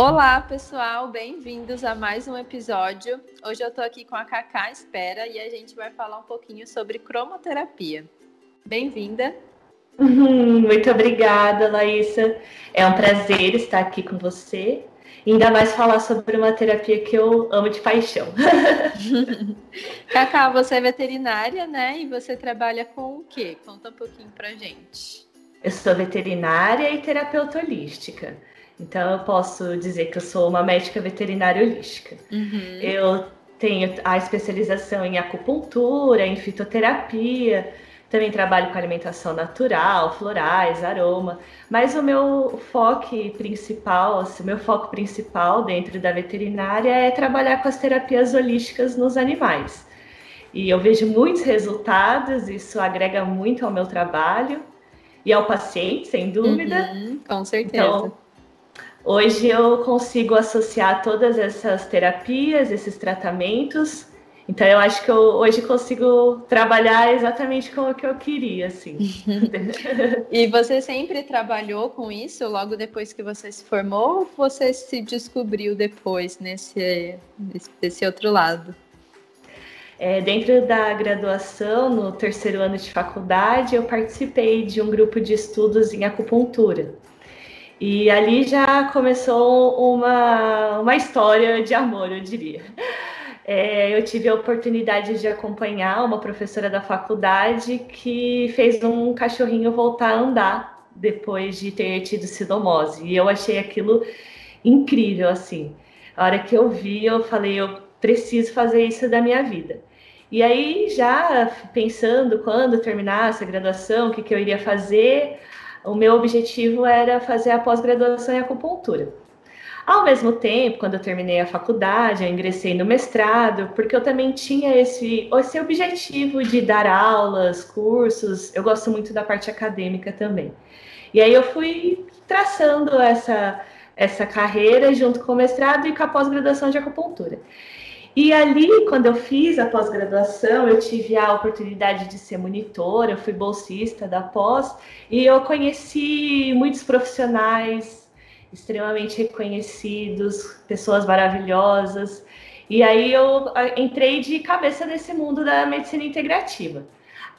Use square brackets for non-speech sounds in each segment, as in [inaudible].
Olá, pessoal, bem-vindos a mais um episódio. Hoje eu tô aqui com a Cacá Espera e a gente vai falar um pouquinho sobre cromoterapia. Bem-vinda. Uhum, muito obrigada, Laísa. É um prazer estar aqui com você. Ainda mais falar sobre uma terapia que eu amo de paixão. [laughs] Cacá, você é veterinária, né? E você trabalha com o quê? Conta um pouquinho pra gente. Eu sou veterinária e terapeuta holística. Então, eu posso dizer que eu sou uma médica veterinária holística. Uhum. Eu tenho a especialização em acupuntura, em fitoterapia, também trabalho com alimentação natural, florais, aroma, mas o meu foco principal, assim, o meu foco principal dentro da veterinária é trabalhar com as terapias holísticas nos animais. E eu vejo muitos resultados, isso agrega muito ao meu trabalho e ao paciente, sem dúvida. Uhum, com certeza. Então, Hoje eu consigo associar todas essas terapias, esses tratamentos. Então eu acho que eu hoje consigo trabalhar exatamente como que eu queria, assim. [laughs] e você sempre trabalhou com isso logo depois que você se formou ou você se descobriu depois nesse, nesse outro lado? É, dentro da graduação, no terceiro ano de faculdade, eu participei de um grupo de estudos em acupuntura. E ali já começou uma, uma história de amor, eu diria. É, eu tive a oportunidade de acompanhar uma professora da faculdade que fez um cachorrinho voltar a andar depois de ter tido sidomose. E eu achei aquilo incrível, assim. A hora que eu vi, eu falei, eu preciso fazer isso da minha vida. E aí, já pensando quando terminasse a graduação, o que, que eu iria fazer, o meu objetivo era fazer a pós-graduação em acupuntura. Ao mesmo tempo, quando eu terminei a faculdade, eu ingressei no mestrado, porque eu também tinha esse, esse objetivo de dar aulas, cursos. Eu gosto muito da parte acadêmica também. E aí eu fui traçando essa, essa carreira junto com o mestrado e com a pós-graduação de acupuntura. E ali, quando eu fiz a pós-graduação, eu tive a oportunidade de ser monitora, eu fui bolsista da pós, e eu conheci muitos profissionais extremamente reconhecidos, pessoas maravilhosas. E aí eu entrei de cabeça nesse mundo da medicina integrativa.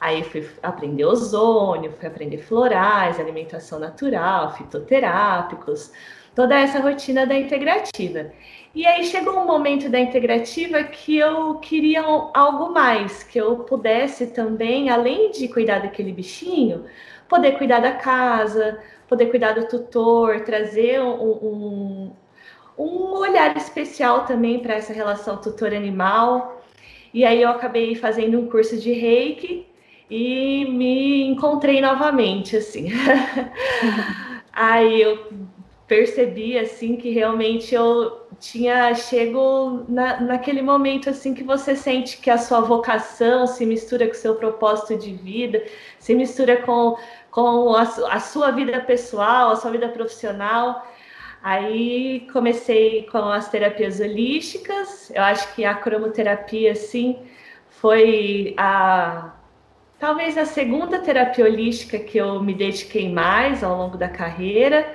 Aí fui aprender ozônio, fui aprender florais, alimentação natural, fitoterápicos, toda essa rotina da integrativa. E aí chegou um momento da integrativa que eu queria algo mais, que eu pudesse também, além de cuidar daquele bichinho, poder cuidar da casa, poder cuidar do tutor, trazer um, um, um olhar especial também para essa relação tutor-animal. E aí eu acabei fazendo um curso de reiki e me encontrei novamente, assim. [laughs] aí eu percebi, assim, que realmente eu tinha chego na, naquele momento assim que você sente que a sua vocação se mistura com o seu propósito de vida, se mistura com, com a, a sua vida pessoal, a sua vida profissional. Aí comecei com as terapias holísticas. Eu acho que a cromoterapia, assim, foi a talvez a segunda terapia holística que eu me dediquei mais ao longo da carreira,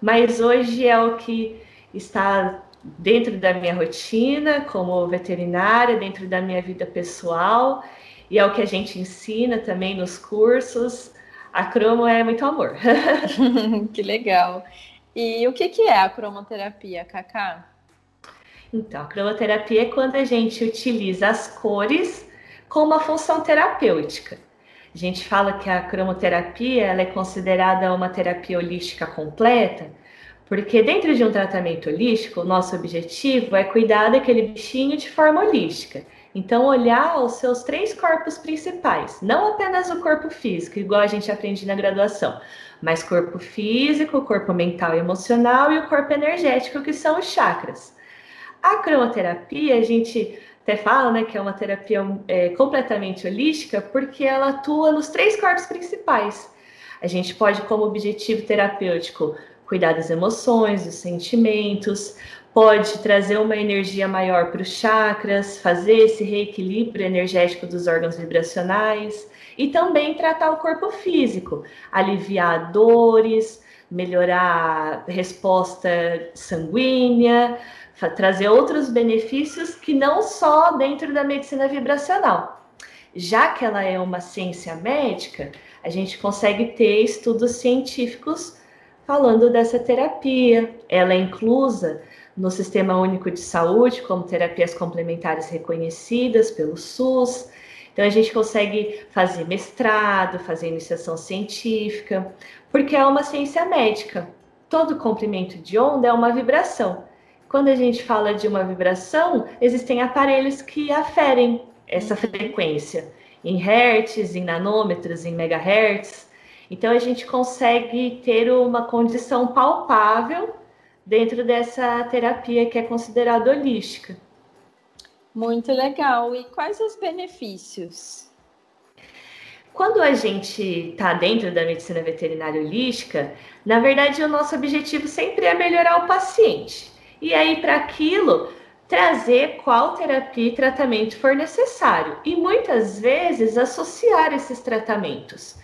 mas hoje é o que está dentro da minha rotina como veterinária, dentro da minha vida pessoal, e é o que a gente ensina também nos cursos. A cromo é muito amor. [laughs] [laughs] que legal. E o que, que é a cromoterapia, Cacá? Então, a cromoterapia é quando a gente utiliza as cores com uma função terapêutica. A gente fala que a cromoterapia ela é considerada uma terapia holística completa, porque dentro de um tratamento holístico, o nosso objetivo é cuidar daquele bichinho de forma holística. Então, olhar os seus três corpos principais, não apenas o corpo físico, igual a gente aprende na graduação, mas corpo físico, corpo mental e emocional e o corpo energético, que são os chakras. A cromoterapia, a gente até fala né, que é uma terapia é, completamente holística, porque ela atua nos três corpos principais. A gente pode, como objetivo terapêutico, cuidar das emoções, dos sentimentos, pode trazer uma energia maior para os chakras, fazer esse reequilíbrio energético dos órgãos vibracionais e também tratar o corpo físico, aliviar dores, melhorar a resposta sanguínea, trazer outros benefícios que não só dentro da medicina vibracional. Já que ela é uma ciência médica, a gente consegue ter estudos científicos falando dessa terapia. Ela é inclusa no Sistema Único de Saúde como terapias complementares reconhecidas pelo SUS. Então a gente consegue fazer mestrado, fazer iniciação científica, porque é uma ciência médica. Todo comprimento de onda é uma vibração. Quando a gente fala de uma vibração, existem aparelhos que aferem essa uhum. frequência em hertz, em nanômetros, em megahertz. Então a gente consegue ter uma condição palpável dentro dessa terapia que é considerada holística. Muito legal. E quais os benefícios? Quando a gente está dentro da medicina veterinária holística, na verdade o nosso objetivo sempre é melhorar o paciente. E aí, para aquilo, trazer qual terapia e tratamento for necessário e muitas vezes associar esses tratamentos.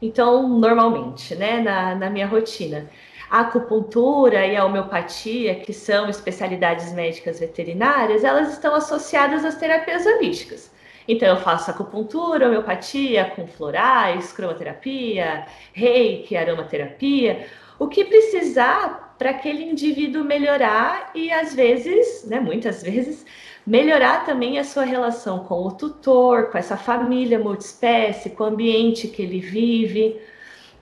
Então, normalmente, né, na, na minha rotina, a acupuntura e a homeopatia, que são especialidades médicas veterinárias, elas estão associadas às terapias holísticas. Então, eu faço acupuntura, homeopatia com florais, cromoterapia, reiki, aromaterapia, o que precisar para aquele indivíduo melhorar e às vezes, né, muitas vezes, melhorar também a sua relação com o tutor, com essa família multiespécie, com o ambiente que ele vive.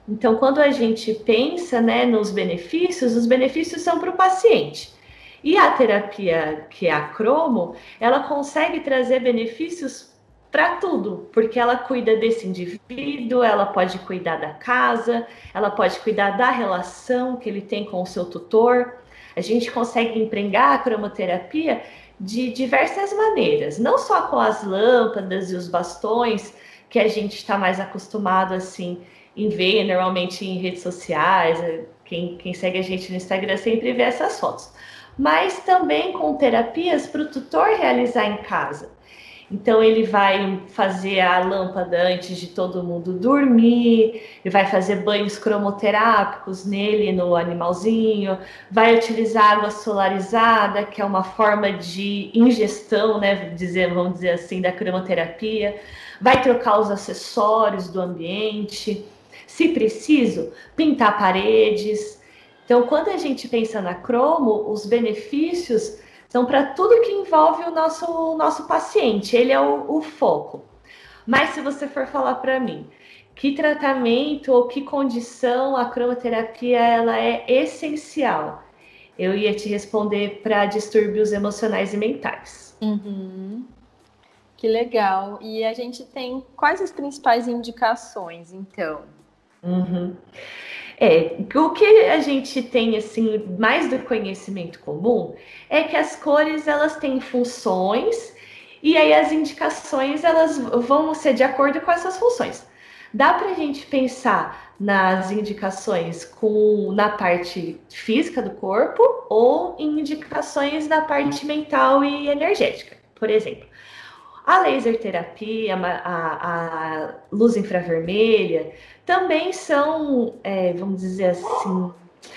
Então, quando a gente pensa né, nos benefícios, os benefícios são para o paciente. E a terapia, que é a cromo, ela consegue trazer benefícios para tudo, porque ela cuida desse indivíduo, ela pode cuidar da casa, ela pode cuidar da relação que ele tem com o seu tutor. A gente consegue empregar a cromoterapia de diversas maneiras, não só com as lâmpadas e os bastões que a gente está mais acostumado assim em ver normalmente em redes sociais. Quem, quem segue a gente no Instagram sempre vê essas fotos, mas também com terapias para o tutor realizar em casa. Então ele vai fazer a lâmpada antes de todo mundo dormir, ele vai fazer banhos cromoterápicos nele, no animalzinho, vai utilizar água solarizada, que é uma forma de ingestão, né, dizer, vamos dizer assim, da cromoterapia, vai trocar os acessórios do ambiente, se preciso, pintar paredes. Então, quando a gente pensa na cromo, os benefícios então, para tudo que envolve o nosso, o nosso paciente, ele é o, o foco. Mas se você for falar para mim que tratamento ou que condição a cromoterapia ela é essencial, eu ia te responder para distúrbios emocionais e mentais. Uhum. Que legal. E a gente tem quais as principais indicações, então? Uhum. É, o que a gente tem assim mais do conhecimento comum é que as cores elas têm funções e aí as indicações elas vão ser de acordo com essas funções. Dá para a gente pensar nas indicações com na parte física do corpo ou em indicações da parte mental e energética, por exemplo. A laser terapia, a, a luz infravermelha, também são, é, vamos dizer assim,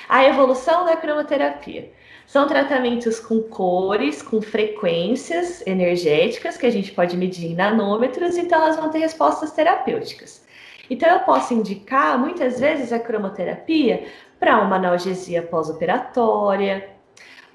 a evolução da cromoterapia. São tratamentos com cores, com frequências energéticas, que a gente pode medir em nanômetros, então elas vão ter respostas terapêuticas. Então, eu posso indicar, muitas vezes, a cromoterapia para uma analgesia pós-operatória,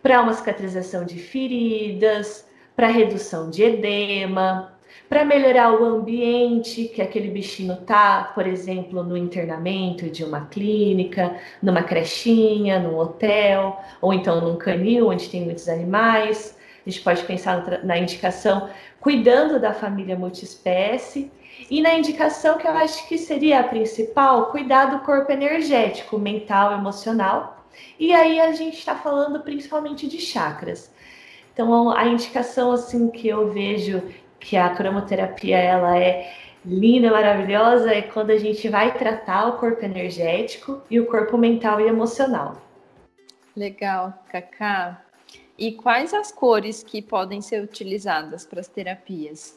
para uma cicatrização de feridas, para redução de edema, para melhorar o ambiente que aquele bichinho tá, por exemplo, no internamento de uma clínica, numa crechinha, num hotel, ou então num canil onde tem muitos animais. A gente pode pensar na indicação cuidando da família multiespécie e na indicação que eu acho que seria a principal, cuidar do corpo energético, mental, emocional. E aí a gente está falando principalmente de chakras. Então a indicação assim que eu vejo que a cromoterapia ela é linda, maravilhosa, é quando a gente vai tratar o corpo energético e o corpo mental e emocional. Legal, Cacá. E quais as cores que podem ser utilizadas para as terapias?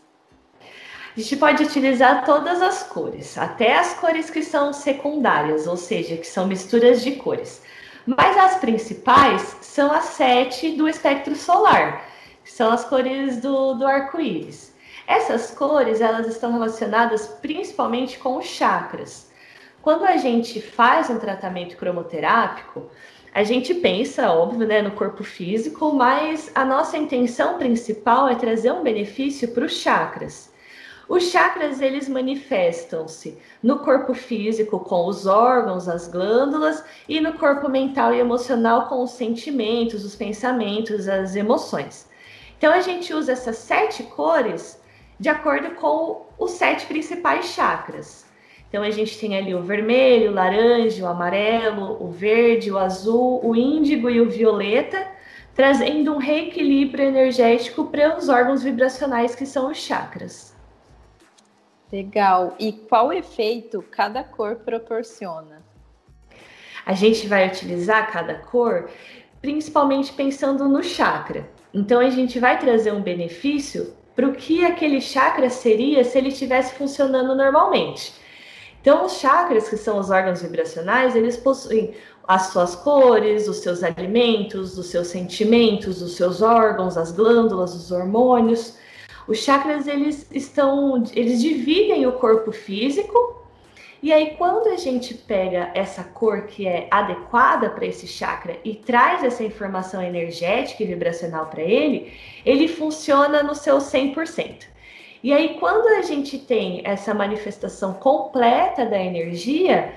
A gente pode utilizar todas as cores, até as cores que são secundárias, ou seja, que são misturas de cores. Mas as principais são as sete do espectro solar, que são as cores do, do arco-íris. Essas cores elas estão relacionadas principalmente com os chakras. Quando a gente faz um tratamento cromoterápico, a gente pensa, óbvio, né, no corpo físico, mas a nossa intenção principal é trazer um benefício para os chakras. Os chakras eles manifestam-se no corpo físico com os órgãos, as glândulas e no corpo mental e emocional com os sentimentos, os pensamentos, as emoções. Então a gente usa essas sete cores de acordo com os sete principais chakras. Então a gente tem ali o vermelho, o laranja, o amarelo, o verde, o azul, o índigo e o violeta, trazendo um reequilíbrio energético para os órgãos vibracionais que são os chakras. Legal. E qual efeito cada cor proporciona? A gente vai utilizar cada cor principalmente pensando no chakra. Então a gente vai trazer um benefício para o que aquele chakra seria se ele estivesse funcionando normalmente. Então, os chakras, que são os órgãos vibracionais, eles possuem as suas cores, os seus alimentos, os seus sentimentos, os seus órgãos, as glândulas, os hormônios. Os chakras eles estão, eles dividem o corpo físico. E aí quando a gente pega essa cor que é adequada para esse chakra e traz essa informação energética e vibracional para ele, ele funciona no seu 100%. E aí quando a gente tem essa manifestação completa da energia,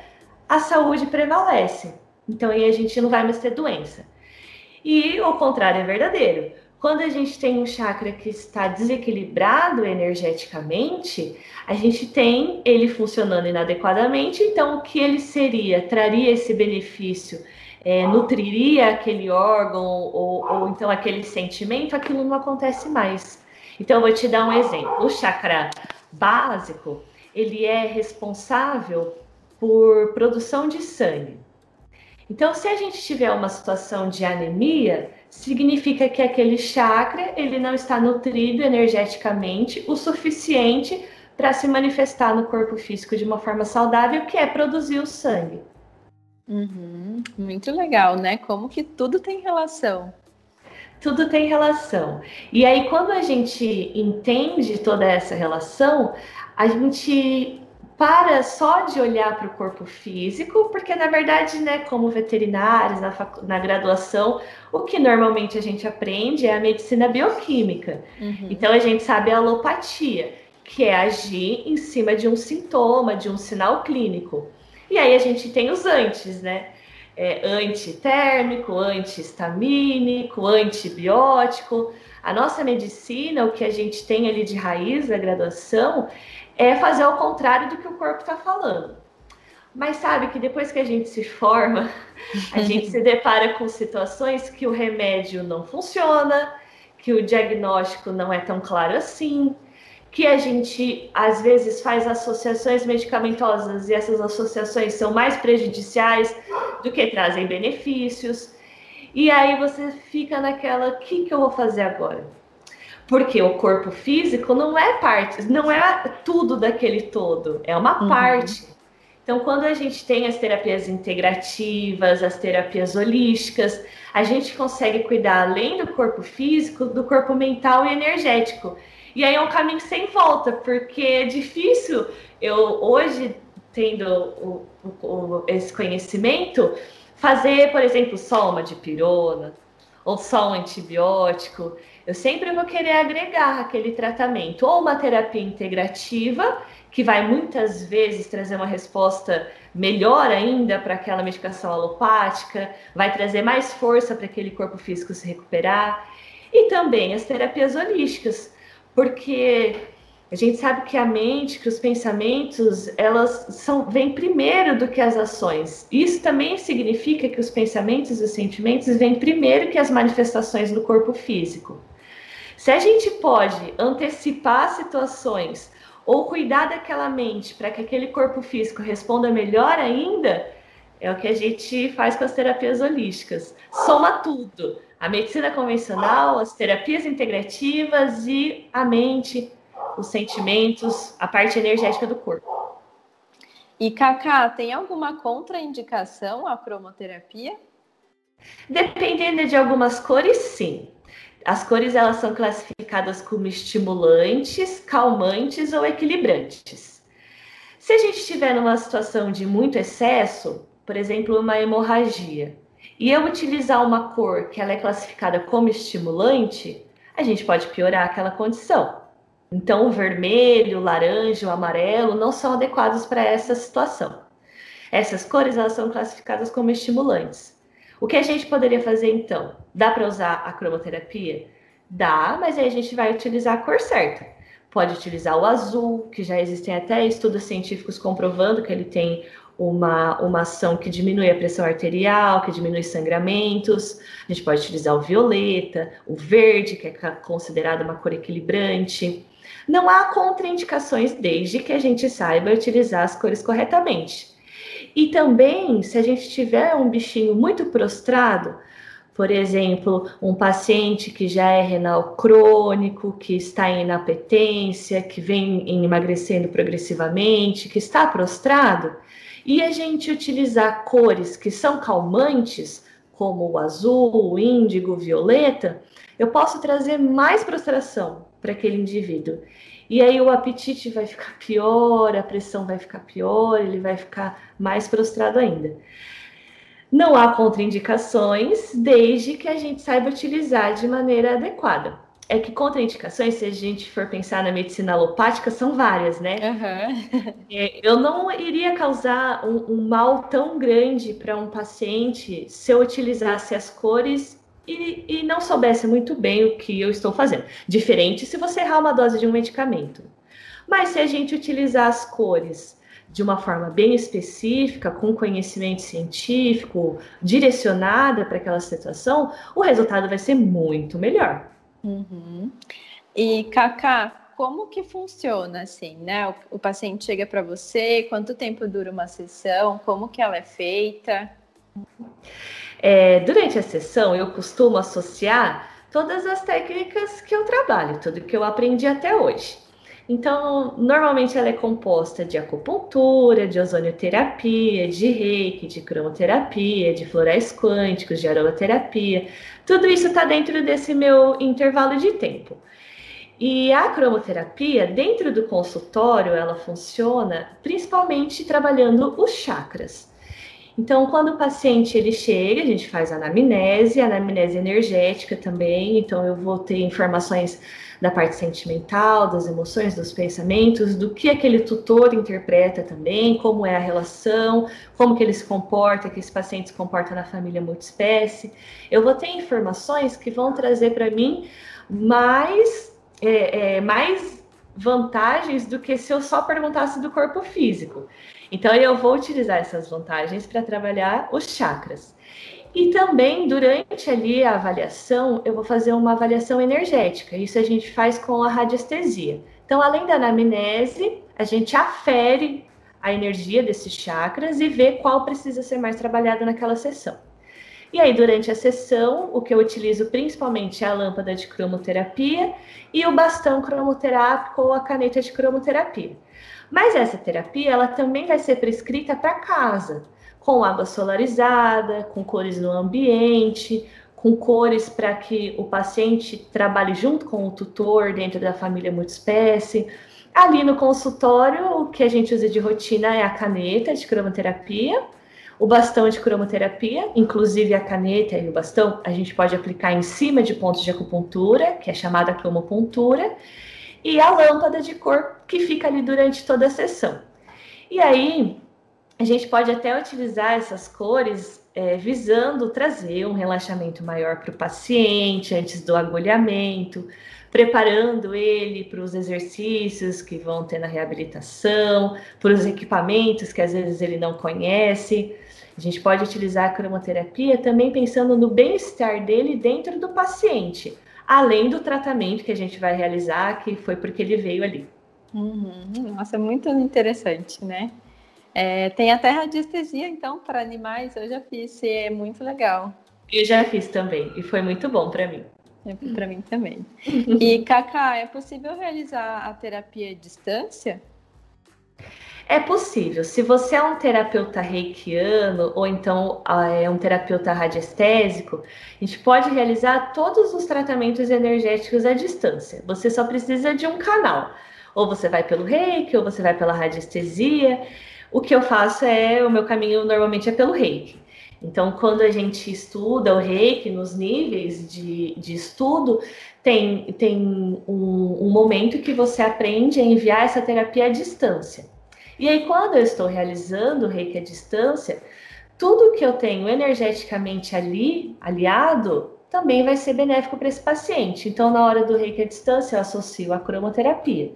a saúde prevalece. Então aí a gente não vai mais ter doença. E o contrário é verdadeiro. Quando a gente tem um chakra que está desequilibrado energeticamente, a gente tem ele funcionando inadequadamente, então o que ele seria? Traria esse benefício, é, nutriria aquele órgão ou, ou então aquele sentimento, aquilo não acontece mais. Então eu vou te dar um exemplo. O chakra básico, ele é responsável por produção de sangue. Então, se a gente tiver uma situação de anemia, significa que aquele chakra ele não está nutrido energeticamente o suficiente para se manifestar no corpo físico de uma forma saudável, que é produzir o sangue. Uhum, muito legal, né? Como que tudo tem relação. Tudo tem relação. E aí, quando a gente entende toda essa relação, a gente para só de olhar para o corpo físico, porque na verdade, né, como veterinários na, na graduação, o que normalmente a gente aprende é a medicina bioquímica. Uhum. Então a gente sabe a alopatia, que é agir em cima de um sintoma, de um sinal clínico. E aí a gente tem os antes, né? É, antitérmico, antihistamínico, antibiótico. A nossa medicina, o que a gente tem ali de raiz da graduação, é fazer ao contrário do que o corpo está falando. Mas sabe que depois que a gente se forma, a [laughs] gente se depara com situações que o remédio não funciona, que o diagnóstico não é tão claro assim, que a gente às vezes faz associações medicamentosas e essas associações são mais prejudiciais do que trazem benefícios. E aí você fica naquela, o que, que eu vou fazer agora? Porque o corpo físico não é parte, não é tudo daquele todo, é uma uhum. parte. Então, quando a gente tem as terapias integrativas, as terapias holísticas, a gente consegue cuidar além do corpo físico, do corpo mental e energético. E aí é um caminho sem volta, porque é difícil eu hoje tendo o, o, esse conhecimento fazer, por exemplo, só uma dipirona ou só um antibiótico. Eu sempre vou querer agregar aquele tratamento, ou uma terapia integrativa, que vai muitas vezes trazer uma resposta melhor ainda para aquela medicação alopática, vai trazer mais força para aquele corpo físico se recuperar, e também as terapias holísticas, porque a gente sabe que a mente, que os pensamentos, elas são vêm primeiro do que as ações. Isso também significa que os pensamentos e os sentimentos vêm primeiro que as manifestações do corpo físico. Se a gente pode antecipar situações ou cuidar daquela mente para que aquele corpo físico responda melhor ainda, é o que a gente faz com as terapias holísticas. Soma tudo: a medicina convencional, as terapias integrativas e a mente, os sentimentos, a parte energética do corpo. E Cacá, tem alguma contraindicação à cromoterapia? Dependendo de algumas cores, sim. As cores elas são classificadas como estimulantes, calmantes ou equilibrantes. Se a gente estiver numa situação de muito excesso, por exemplo, uma hemorragia, e eu utilizar uma cor que ela é classificada como estimulante, a gente pode piorar aquela condição. Então, o vermelho, o laranja, o amarelo não são adequados para essa situação. Essas cores elas são classificadas como estimulantes. O que a gente poderia fazer então? Dá para usar a cromoterapia? Dá, mas aí a gente vai utilizar a cor certa. Pode utilizar o azul, que já existem até estudos científicos comprovando que ele tem uma, uma ação que diminui a pressão arterial, que diminui sangramentos. A gente pode utilizar o violeta, o verde, que é considerado uma cor equilibrante. Não há contraindicações desde que a gente saiba utilizar as cores corretamente. E também, se a gente tiver um bichinho muito prostrado, por exemplo, um paciente que já é renal crônico, que está em inapetência, que vem emagrecendo progressivamente, que está prostrado, e a gente utilizar cores que são calmantes, como o azul, o índigo, o violeta, eu posso trazer mais prostração para aquele indivíduo. E aí o apetite vai ficar pior, a pressão vai ficar pior, ele vai ficar mais prostrado ainda. Não há contraindicações desde que a gente saiba utilizar de maneira adequada. É que contraindicações, se a gente for pensar na medicina alopática, são várias, né? Uhum. Eu não iria causar um, um mal tão grande para um paciente se eu utilizasse as cores e, e não soubesse muito bem o que eu estou fazendo. Diferente se você errar uma dose de um medicamento. Mas se a gente utilizar as cores de uma forma bem específica, com conhecimento científico, direcionada para aquela situação, o resultado vai ser muito melhor. Uhum. E, Kaká, como que funciona assim, né? O, o paciente chega para você, quanto tempo dura uma sessão, como que ela é feita? É, durante a sessão, eu costumo associar todas as técnicas que eu trabalho, tudo que eu aprendi até hoje. Então, normalmente ela é composta de acupuntura, de ozonioterapia, de reiki, de cromoterapia, de florais quânticos, de aromaterapia. Tudo isso está dentro desse meu intervalo de tempo. E a cromoterapia, dentro do consultório, ela funciona principalmente trabalhando os chakras. Então, quando o paciente ele chega, a gente faz anamnese, anamnese energética também. Então, eu vou ter informações da parte sentimental, das emoções, dos pensamentos, do que aquele tutor interpreta também, como é a relação, como que ele se comporta, que esse paciente se comporta na família multiespécie. Eu vou ter informações que vão trazer para mim mais, é, é, mais vantagens do que se eu só perguntasse do corpo físico. Então, eu vou utilizar essas vantagens para trabalhar os chakras. E também, durante ali a avaliação, eu vou fazer uma avaliação energética. Isso a gente faz com a radiestesia. Então, além da anamnese, a gente afere a energia desses chakras e vê qual precisa ser mais trabalhado naquela sessão. E aí, durante a sessão, o que eu utilizo principalmente é a lâmpada de cromoterapia e o bastão cromoterápico ou a caneta de cromoterapia. Mas essa terapia ela também vai ser prescrita para casa, com água solarizada, com cores no ambiente, com cores para que o paciente trabalhe junto com o tutor dentro da família multiespécie. Ali no consultório, o que a gente usa de rotina é a caneta de cromoterapia, o bastão de cromoterapia, inclusive a caneta e o bastão, a gente pode aplicar em cima de pontos de acupuntura, que é chamada cromopuntura, e a lâmpada de cor que fica ali durante toda a sessão. E aí, a gente pode até utilizar essas cores é, visando trazer um relaxamento maior para o paciente antes do agulhamento, preparando ele para os exercícios que vão ter na reabilitação, para os equipamentos que às vezes ele não conhece. A gente pode utilizar a cromoterapia também pensando no bem-estar dele dentro do paciente além do tratamento que a gente vai realizar, que foi porque ele veio ali. Uhum. Nossa, muito interessante, né? É, tem até radiestesia, então, para animais, eu já fiz, é muito legal. Eu já fiz também, e foi muito bom para mim. É para mim também. E, Cacá, é possível realizar a terapia à distância? É possível. Se você é um terapeuta reikiano ou então ah, é um terapeuta radiestésico, a gente pode realizar todos os tratamentos energéticos à distância. Você só precisa de um canal. Ou você vai pelo reiki, ou você vai pela radiestesia. O que eu faço é, o meu caminho normalmente é pelo reiki. Então, quando a gente estuda o reiki nos níveis de, de estudo, tem, tem um, um momento que você aprende a enviar essa terapia à distância. E aí, quando eu estou realizando o reiki à distância, tudo que eu tenho energeticamente ali, aliado, também vai ser benéfico para esse paciente. Então, na hora do reiki à distância, eu associo a cromoterapia.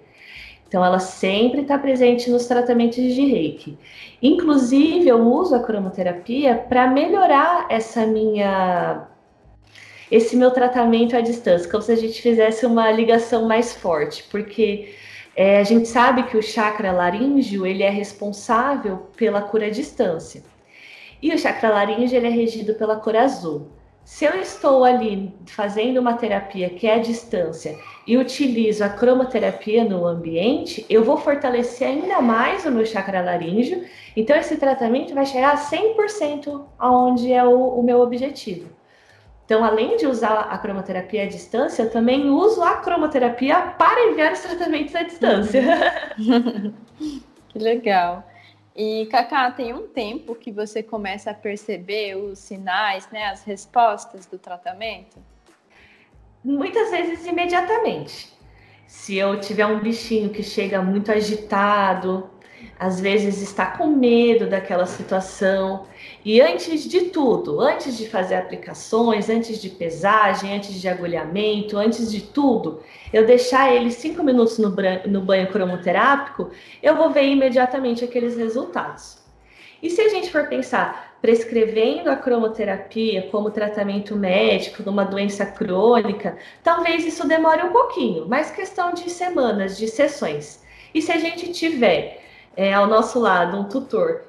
Então, ela sempre está presente nos tratamentos de reiki. Inclusive, eu uso a cromoterapia para melhorar essa minha esse meu tratamento à distância, como se a gente fizesse uma ligação mais forte, porque é, a gente sabe que o chakra laríngeo ele é responsável pela cura à distância. E o chakra laríngeo ele é regido pela cor azul. Se eu estou ali fazendo uma terapia que é à distância e utilizo a cromoterapia no ambiente, eu vou fortalecer ainda mais o meu chakra laríngeo. Então, esse tratamento vai chegar a 100% aonde é o, o meu objetivo. Então, além de usar a cromoterapia à distância, eu também uso a cromoterapia para enviar os tratamentos à distância. [laughs] que legal. E, Cacá, tem um tempo que você começa a perceber os sinais, né, as respostas do tratamento? Muitas vezes imediatamente. Se eu tiver um bichinho que chega muito agitado, às vezes está com medo daquela situação. E antes de tudo, antes de fazer aplicações, antes de pesagem, antes de agulhamento, antes de tudo, eu deixar ele cinco minutos no, no banho cromoterápico, eu vou ver imediatamente aqueles resultados. E se a gente for pensar prescrevendo a cromoterapia como tratamento médico de uma doença crônica, talvez isso demore um pouquinho, mas questão de semanas, de sessões. E se a gente tiver é, ao nosso lado um tutor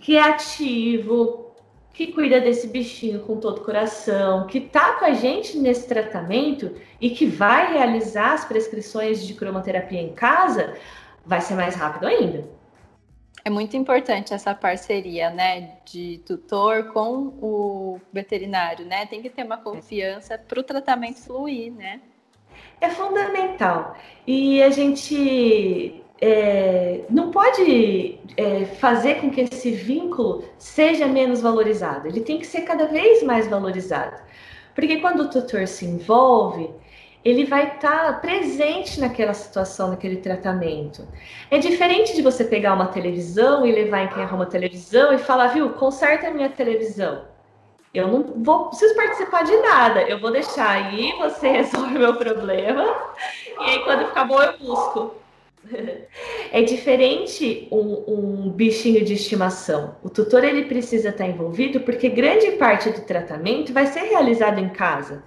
que é ativo, que cuida desse bichinho com todo o coração, que está com a gente nesse tratamento e que vai realizar as prescrições de cromoterapia em casa, vai ser mais rápido ainda. É muito importante essa parceria, né, de tutor com o veterinário, né? Tem que ter uma confiança para o tratamento fluir, né? É fundamental. E a gente é, não pode é, fazer com que esse vínculo seja menos valorizado. Ele tem que ser cada vez mais valorizado. Porque quando o tutor se envolve, ele vai estar tá presente naquela situação, naquele tratamento. É diferente de você pegar uma televisão e levar em quem arruma televisão e falar, viu, conserta a minha televisão. Eu não vou preciso participar de nada. Eu vou deixar aí, você [laughs] resolve o meu problema. E aí, quando ficar bom, eu busco. [laughs] É diferente um, um, bichinho de estimação. O tutor ele precisa estar envolvido porque grande parte do tratamento vai ser realizado em casa.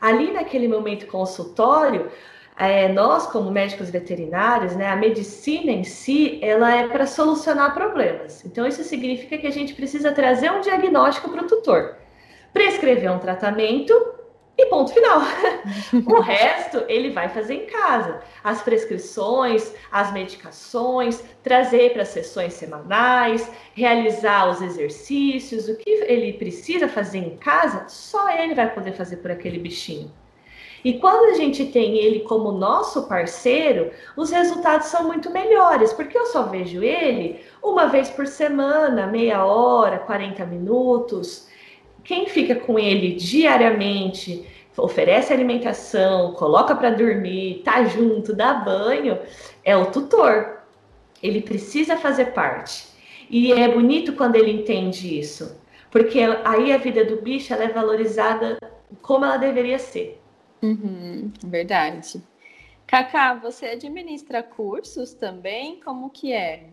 Ali naquele momento consultório, é, nós como médicos veterinários, né, a medicina em si, ela é para solucionar problemas. Então isso significa que a gente precisa trazer um diagnóstico para o tutor, prescrever um tratamento e ponto final. [laughs] o resto ele vai fazer em casa. As prescrições, as medicações, trazer para sessões semanais, realizar os exercícios, o que ele precisa fazer em casa, só ele vai poder fazer por aquele bichinho. E quando a gente tem ele como nosso parceiro, os resultados são muito melhores, porque eu só vejo ele uma vez por semana, meia hora, 40 minutos. Quem fica com ele diariamente, oferece alimentação, coloca para dormir, tá junto, dá banho, é o tutor. Ele precisa fazer parte. E é bonito quando ele entende isso, porque aí a vida do bicho é valorizada como ela deveria ser. Uhum, verdade. Cacá, você administra cursos também? Como que é?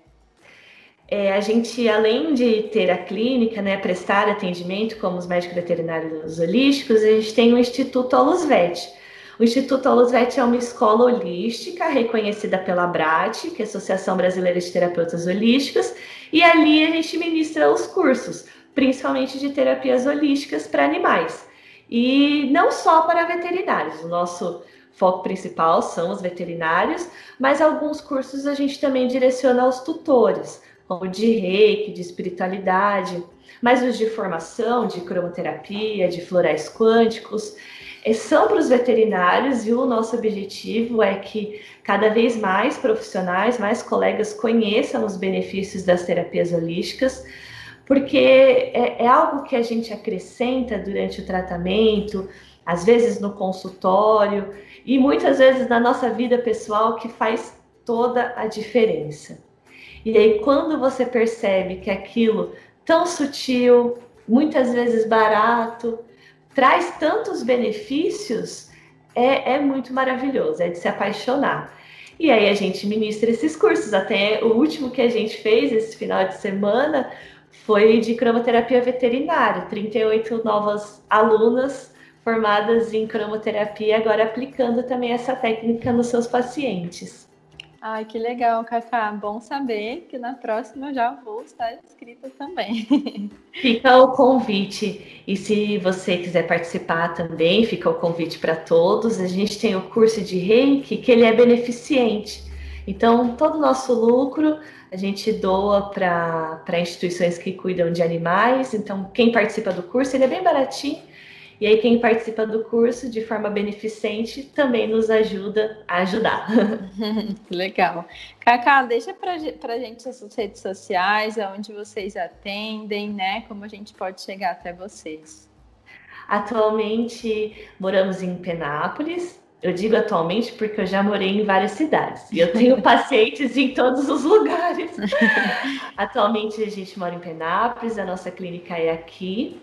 É, a gente, além de ter a clínica, né, prestar atendimento como os médicos veterinários holísticos, a gente tem o Instituto Olusvet. O Instituto Olusvet é uma escola holística reconhecida pela ABRAT, que é a Associação Brasileira de Terapeutas Holísticos, e ali a gente ministra os cursos, principalmente de terapias holísticas para animais. E não só para veterinários, o nosso foco principal são os veterinários, mas alguns cursos a gente também direciona aos tutores, como de reiki, de espiritualidade, mas os de formação, de cromoterapia, de florais quânticos, eh, são para os veterinários e o nosso objetivo é que cada vez mais profissionais, mais colegas conheçam os benefícios das terapias holísticas, porque é, é algo que a gente acrescenta durante o tratamento, às vezes no consultório e muitas vezes na nossa vida pessoal que faz toda a diferença. E aí, quando você percebe que aquilo tão sutil, muitas vezes barato, traz tantos benefícios, é, é muito maravilhoso, é de se apaixonar. E aí a gente ministra esses cursos. Até o último que a gente fez esse final de semana foi de cromoterapia veterinária. 38 novas alunas formadas em cromoterapia, agora aplicando também essa técnica nos seus pacientes. Ai, que legal, Cacá. Bom saber que na próxima eu já vou estar inscrita também. [laughs] Fica o convite. E se você quiser participar também, fica o convite para todos. A gente tem o curso de Reiki, que ele é beneficente. Então, todo o nosso lucro a gente doa para instituições que cuidam de animais. Então, quem participa do curso, ele é bem baratinho e aí, quem participa do curso de forma beneficente também nos ajuda a ajudar. [laughs] Legal. Cacá, deixa para a gente as redes sociais, aonde vocês atendem, né? Como a gente pode chegar até vocês. Atualmente moramos em Penápolis. Eu digo atualmente porque eu já morei em várias cidades e eu tenho [laughs] pacientes em todos os lugares. [laughs] atualmente a gente mora em Penápolis, a nossa clínica é aqui.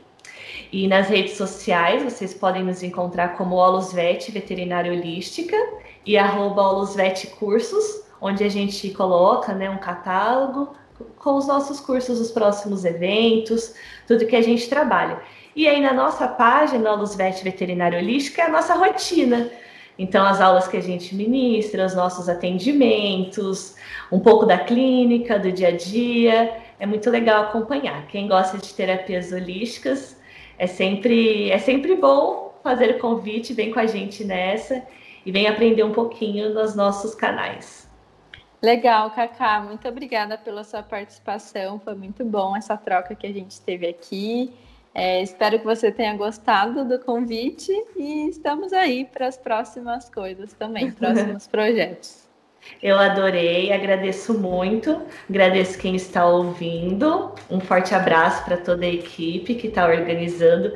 E nas redes sociais vocês podem nos encontrar como Olusvet Veterinária Holística e arroba Olusvet Cursos, onde a gente coloca né, um catálogo com os nossos cursos, os próximos eventos, tudo que a gente trabalha. E aí na nossa página, Olusvet Veterinária Holística, é a nossa rotina. Então, as aulas que a gente ministra, os nossos atendimentos, um pouco da clínica, do dia a dia, é muito legal acompanhar. Quem gosta de terapias holísticas, é sempre, é sempre bom fazer o convite, vem com a gente nessa e vem aprender um pouquinho nos nossos canais. Legal, Cacá, muito obrigada pela sua participação, foi muito bom essa troca que a gente teve aqui. É, espero que você tenha gostado do convite e estamos aí para as próximas coisas também, [laughs] próximos projetos. Eu adorei, agradeço muito, agradeço quem está ouvindo. Um forte abraço para toda a equipe que está organizando.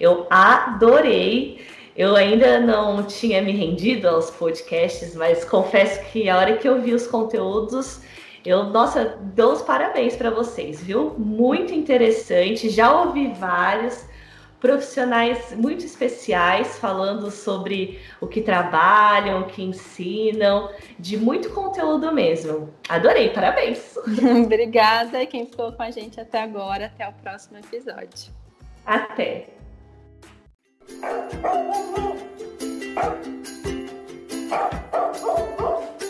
Eu adorei. Eu ainda não tinha me rendido aos podcasts, mas confesso que a hora que eu vi os conteúdos, eu, nossa, dou os parabéns para vocês, viu? Muito interessante. Já ouvi vários profissionais muito especiais falando sobre o que trabalham, o que ensinam, de muito conteúdo mesmo. Adorei, parabéns! [laughs] Obrigada e quem ficou com a gente até agora, até o próximo episódio. Até! [laughs]